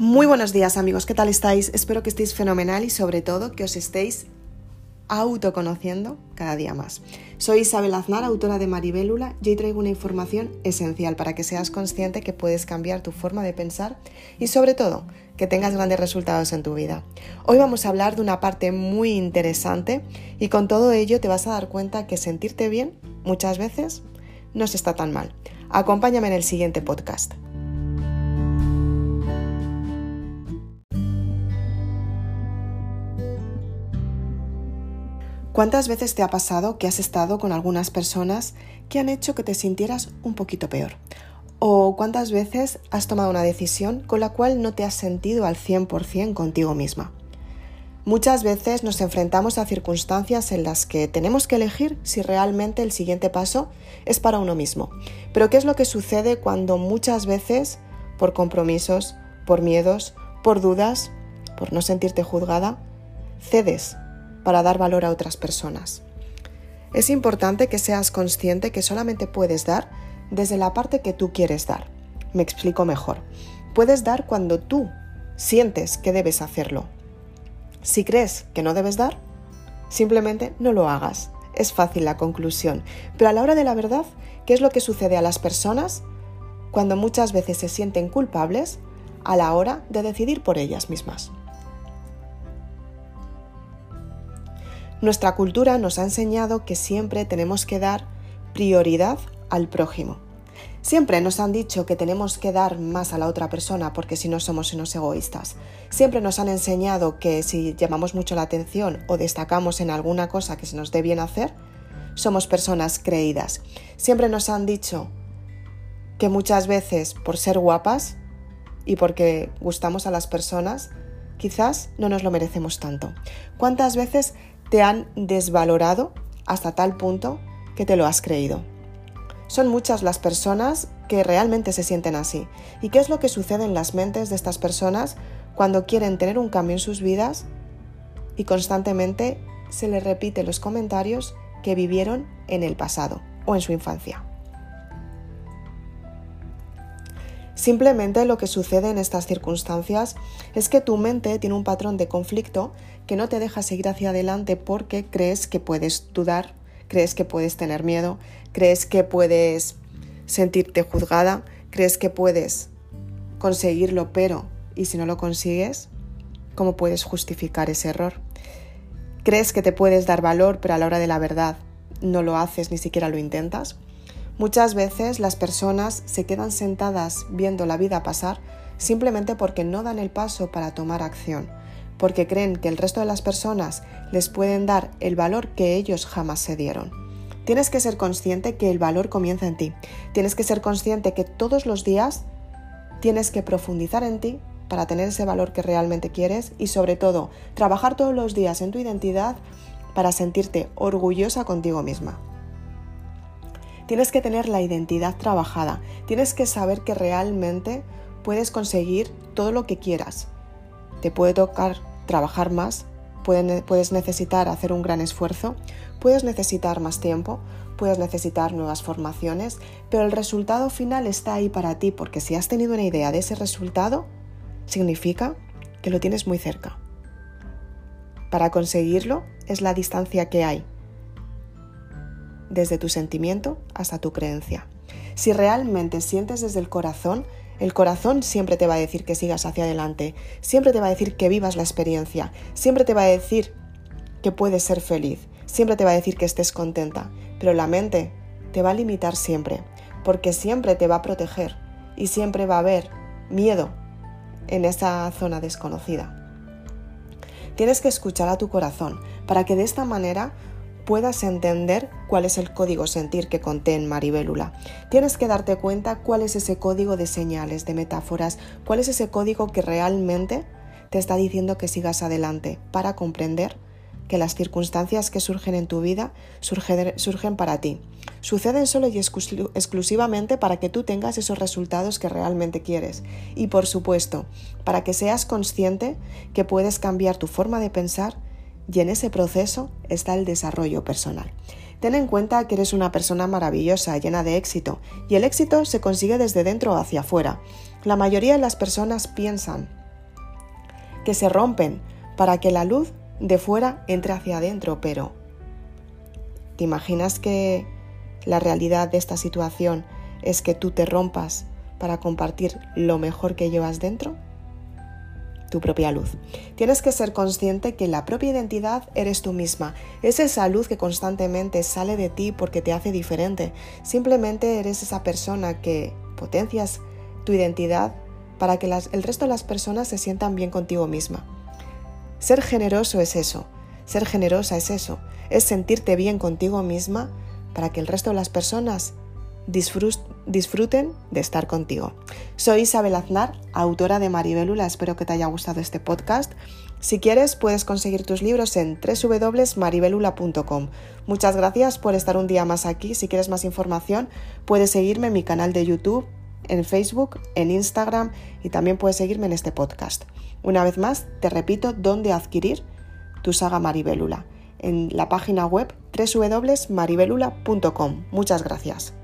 Muy buenos días amigos, ¿qué tal estáis? Espero que estéis fenomenal y sobre todo que os estéis autoconociendo cada día más. Soy Isabel Aznar, autora de Maribélula, y hoy traigo una información esencial para que seas consciente que puedes cambiar tu forma de pensar y sobre todo que tengas grandes resultados en tu vida. Hoy vamos a hablar de una parte muy interesante y con todo ello te vas a dar cuenta que sentirte bien muchas veces no se está tan mal. Acompáñame en el siguiente podcast. ¿Cuántas veces te ha pasado que has estado con algunas personas que han hecho que te sintieras un poquito peor? ¿O cuántas veces has tomado una decisión con la cual no te has sentido al 100% contigo misma? Muchas veces nos enfrentamos a circunstancias en las que tenemos que elegir si realmente el siguiente paso es para uno mismo. Pero ¿qué es lo que sucede cuando muchas veces, por compromisos, por miedos, por dudas, por no sentirte juzgada, cedes para dar valor a otras personas. Es importante que seas consciente que solamente puedes dar desde la parte que tú quieres dar. Me explico mejor. Puedes dar cuando tú sientes que debes hacerlo. Si crees que no debes dar, simplemente no lo hagas. Es fácil la conclusión. Pero a la hora de la verdad, ¿qué es lo que sucede a las personas cuando muchas veces se sienten culpables a la hora de decidir por ellas mismas? Nuestra cultura nos ha enseñado que siempre tenemos que dar prioridad al prójimo. Siempre nos han dicho que tenemos que dar más a la otra persona porque si no somos unos egoístas. Siempre nos han enseñado que si llamamos mucho la atención o destacamos en alguna cosa que se nos dé bien hacer, somos personas creídas. Siempre nos han dicho que muchas veces por ser guapas y porque gustamos a las personas, quizás no nos lo merecemos tanto. ¿Cuántas veces te han desvalorado hasta tal punto que te lo has creído. Son muchas las personas que realmente se sienten así. ¿Y qué es lo que sucede en las mentes de estas personas cuando quieren tener un cambio en sus vidas y constantemente se les repite los comentarios que vivieron en el pasado o en su infancia? Simplemente lo que sucede en estas circunstancias es que tu mente tiene un patrón de conflicto que no te deja seguir hacia adelante porque crees que puedes dudar, crees que puedes tener miedo, crees que puedes sentirte juzgada, crees que puedes conseguirlo, pero ¿y si no lo consigues? ¿Cómo puedes justificar ese error? Crees que te puedes dar valor, pero a la hora de la verdad no lo haces, ni siquiera lo intentas. Muchas veces las personas se quedan sentadas viendo la vida pasar simplemente porque no dan el paso para tomar acción, porque creen que el resto de las personas les pueden dar el valor que ellos jamás se dieron. Tienes que ser consciente que el valor comienza en ti. Tienes que ser consciente que todos los días tienes que profundizar en ti para tener ese valor que realmente quieres y sobre todo trabajar todos los días en tu identidad para sentirte orgullosa contigo misma. Tienes que tener la identidad trabajada, tienes que saber que realmente puedes conseguir todo lo que quieras. Te puede tocar trabajar más, puedes necesitar hacer un gran esfuerzo, puedes necesitar más tiempo, puedes necesitar nuevas formaciones, pero el resultado final está ahí para ti porque si has tenido una idea de ese resultado, significa que lo tienes muy cerca. Para conseguirlo es la distancia que hay desde tu sentimiento hasta tu creencia. Si realmente sientes desde el corazón, el corazón siempre te va a decir que sigas hacia adelante, siempre te va a decir que vivas la experiencia, siempre te va a decir que puedes ser feliz, siempre te va a decir que estés contenta, pero la mente te va a limitar siempre, porque siempre te va a proteger y siempre va a haber miedo en esa zona desconocida. Tienes que escuchar a tu corazón para que de esta manera puedas entender cuál es el código sentir que conté Maribélula. Tienes que darte cuenta cuál es ese código de señales, de metáforas, cuál es ese código que realmente te está diciendo que sigas adelante para comprender que las circunstancias que surgen en tu vida surgen, para ti. Suceden solo y exclusivamente para que tú tengas esos resultados que realmente quieres. Y por supuesto, para que seas consciente que puedes cambiar tu forma de pensar y en ese proceso está el desarrollo personal. Ten en cuenta que eres una persona maravillosa, llena de éxito, y el éxito se consigue desde dentro hacia afuera. La mayoría de las personas piensan que se rompen para que la luz de fuera entre hacia adentro, pero ¿te imaginas que la realidad de esta situación es que tú te rompas para compartir lo mejor que llevas dentro? Tu propia luz. Tienes que ser consciente que la propia identidad eres tú misma. Es esa luz que constantemente sale de ti porque te hace diferente. Simplemente eres esa persona que potencias tu identidad para que el resto de las personas se sientan bien contigo misma. Ser generoso es eso. Ser generosa es eso. Es sentirte bien contigo misma para que el resto de las personas disfruten de estar contigo. Soy Isabel Aznar, autora de Maribelula. Espero que te haya gustado este podcast. Si quieres, puedes conseguir tus libros en www.maribelula.com. Muchas gracias por estar un día más aquí. Si quieres más información, puedes seguirme en mi canal de YouTube, en Facebook, en Instagram y también puedes seguirme en este podcast. Una vez más, te repito dónde adquirir tu saga Maribelula en la página web www.maribelula.com. Muchas gracias.